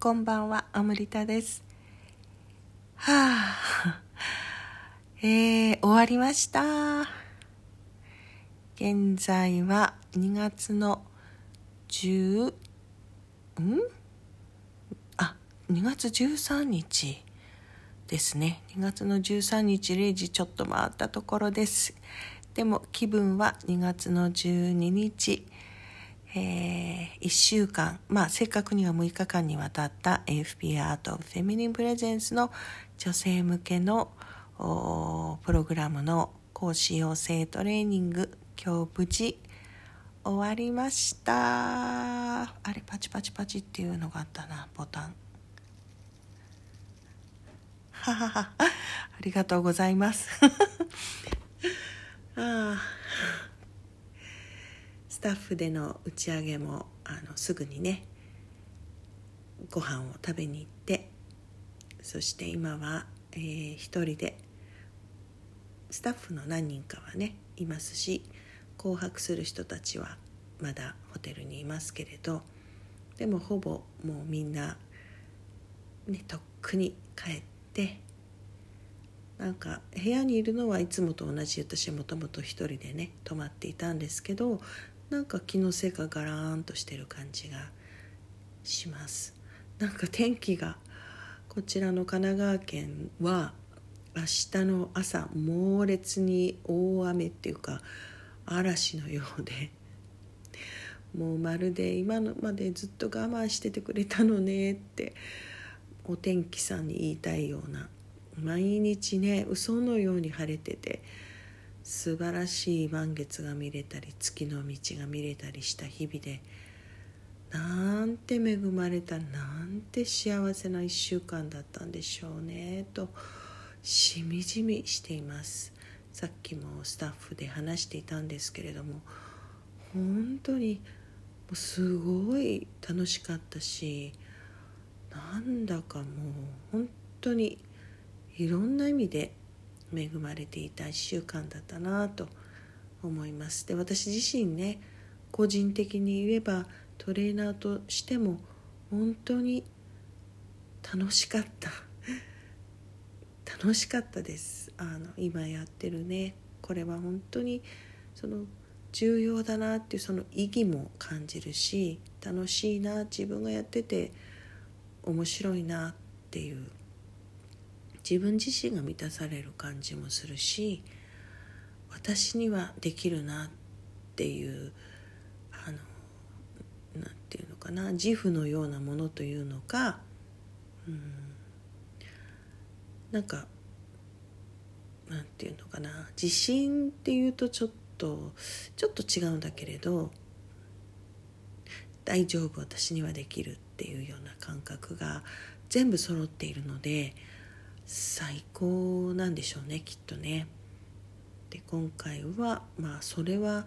こんばんは、アムリタです。はあ、えー、終わりました。現在は2月の10、ん？あ、2月13日ですね。2月の13日0時ちょっと回ったところです。でも気分は2月の12日、えー、1週間、まあ、正確には6日間にわたった AFP Art of Feminine Presence の女性向けのプログラムの講師養成トレーニング今日無事終わりました。あれパチパチパチっていうのがあったなボタン。ははは。ありがとうございます。ああスタッフでの打ち上げもあのすぐにねご飯を食べに行ってそして今は、えー、一人でスタッフの何人かはねいますし紅白する人たちはまだホテルにいますけれどでもほぼもうみんな、ね、とっくに帰ってなんか部屋にいるのはいつもと同じ私もともと一人でね泊まっていたんですけどなんか気のせいかガラーンとしてる感じがします。なんか天気がこちらの神奈川県は明日の朝猛烈に大雨っていうか嵐のようで。もうまるで今のまでずっと我慢しててくれたのねって。お天気さんに言いたいような。毎日ね嘘のように晴れてて。素晴らしい満月が見れたり月の道が見れたりした日々でなんて恵まれたなんて幸せな1週間だったんでしょうねとしみじみしています。さっきもスタッフで話していたんですけれども本当にすごい楽しかったしなんだかもう本当にいろんな意味で恵まれていた1週間だったなと思います。で私自身ね個人的に言えばトレーナーとしても本当に楽しかった。楽しかったです。あの今やってるね。これは本当にその重要だなっていうその意義も感じるし楽しいな自分がやってて面白いなっていう自分自身が満たされる感じもするし私にはできるなっていうあのなんていうのかな自負のようなものというのか、うん、なんかなんていうのかな自信っていうとちょっとちょっと違うんだけれど大丈夫私にはできるっていうような感覚が全部揃っているので最高なんでしょうねきっとね。で今回はまあそれは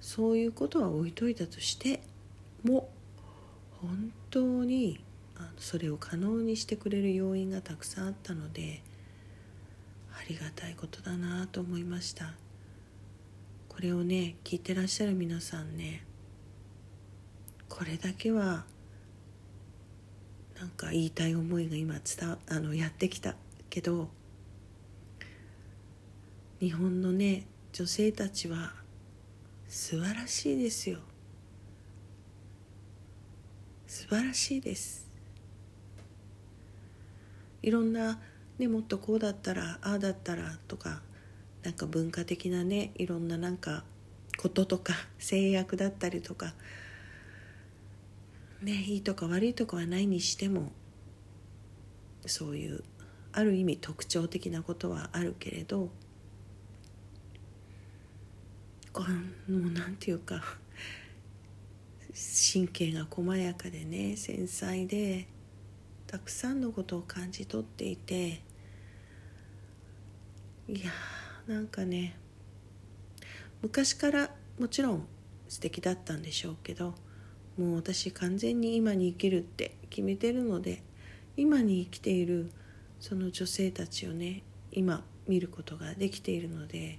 そういうことは置いといたとしても本当にそれを可能にしてくれる要因がたくさんあったのでありがたいことだなと思いましたこれをね聞いてらっしゃる皆さんねこれだけはなんか言いたい思いが今伝あのやってきたけど日本のね女性たちは素晴らしいですよ。素晴らしいです。いろんなねもっとこうだったらああだったらとかなんか文化的なねいろんななんかこととか制約だったりとかねいいとか悪いとかはないにしてもそういうある意味特徴的なことはあるけれどこうもうなんていうか神経が細やかでね繊細でたくさんのことを感じ取っていていやーなんかね昔からもちろん素敵だったんでしょうけどもう私完全に今に生きるって決めてるので今に生きているその女性たちをね今見ることができているので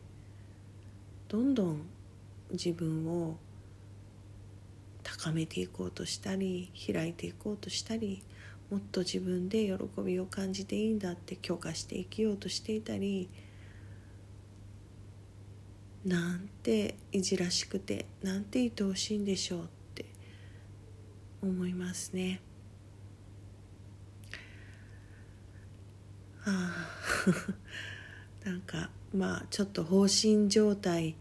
どんどん自分を高めていこうとしたり開いていこうとしたりもっと自分で喜びを感じていいんだって許可して生きようとしていたりなんていじらしくてなんて愛おしいんでしょうって思いますね。あ なんかまあちょっと放心状態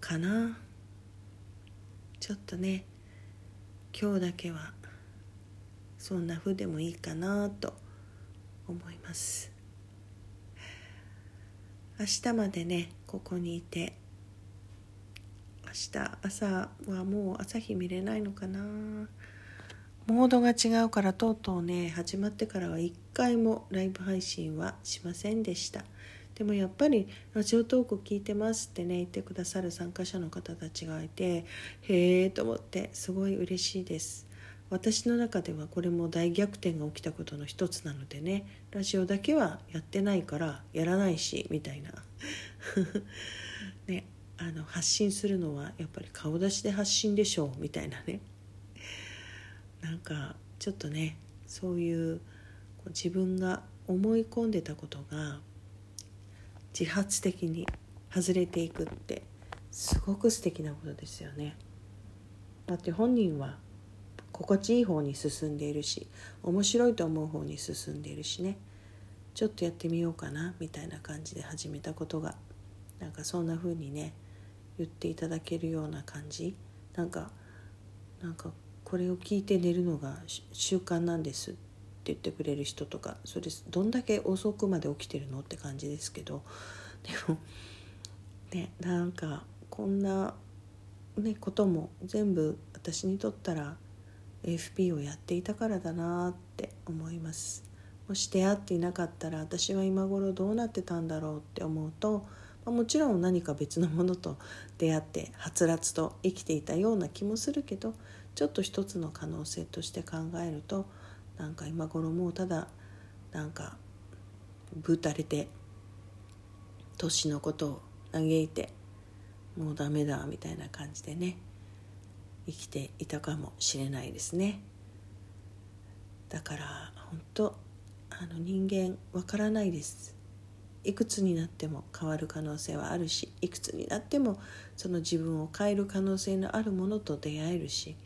かな。ちょっとね今日だけはそんな風でもいいかなと思います。明日までねここにいて明日朝はもう朝日見れないのかな。モードが違うからとうとうね始まってからは一回もライブ配信はしませんでした。でもやっぱりラジオトーク聞いてますってね言ってくださる参加者の方たちがいてへえと思ってすごい嬉しいです。私の中ではこれも大逆転が起きたことの一つなのでねラジオだけはやってないからやらないしみたいな。ねあの発信するのはやっぱり顔出しで発信でしょうみたいなね。なんかちょっとねそういう自分が思い込んでたことが自発的に外れていくってすごく素敵なことですよね。だって本人は心地いい方に進んでいるし面白いと思う方に進んでいるしねちょっとやってみようかなみたいな感じで始めたことがなんかそんな風にね言っていただけるような感じなんかなんかこれを聞いて寝るのが習慣なんですって言ってくれる人とかそれどんだけ遅くまで起きてるの？って感じですけど でもねなんかこんな、ね、ことも全部私にとったら AFP をやっていたからだなって思います。もし出会っていなかったら私は今頃どうなってたんだろうって思うと、もちろん何か別のものと出会ってはつらつと生きていたような気もするけどちょっと一つの可能性として考えるとなんか今頃もうただなんかぶたれて年のことを嘆いてもうダメだみたいな感じでね生きていたかもしれないですね。だから本当あの人間わからないです。いくつになっても変わる可能性はあるしいくつになってもその自分を変える可能性のあるものと出会えるし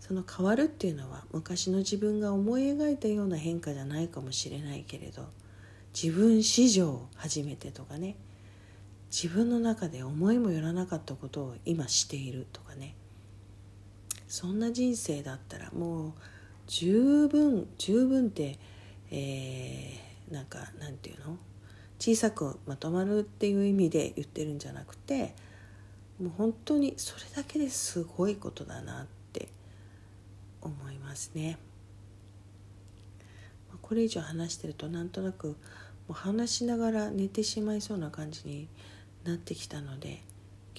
その変わるっていうのは昔の自分が思い描いたような変化じゃないかもしれないけれど自分史上初めてとかね自分の中で思いもよらなかったことを今しているとかねそんな人生だったらもう十分十分って、えー、なんかなんていうの？小さくまとまるっていう意味で言ってるんじゃなくてもう本当にそれだけですごいことだなって思いますね。これ以上話してるとなんとなくもう話しながら寝てしまいそうな感じになってきたので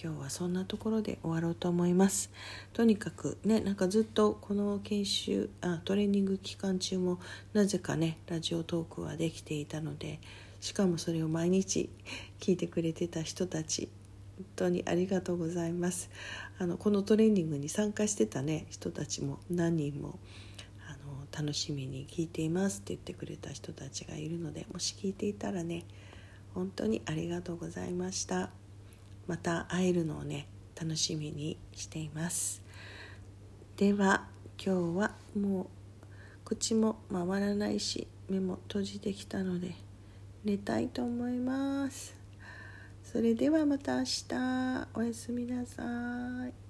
今日はそんなところで終わろうと思います。とにかくねなんかずっとこの研修あトレーニング期間中もなぜかねラジオトークはできていたのでしかもそれを毎日聞いてくれてた人たち本当にありがとうございます。あのこのトレーニングに参加してたね人たちも何人もあの楽しみに聞いていますって言ってくれた人たちがいるのでもし聞いていたらね本当にありがとうございました。また会えるのをね楽しみにしています。では今日はもう口も回らないし目も閉じてきたので寝たいと思います。それではまた明日。おやすみなさい。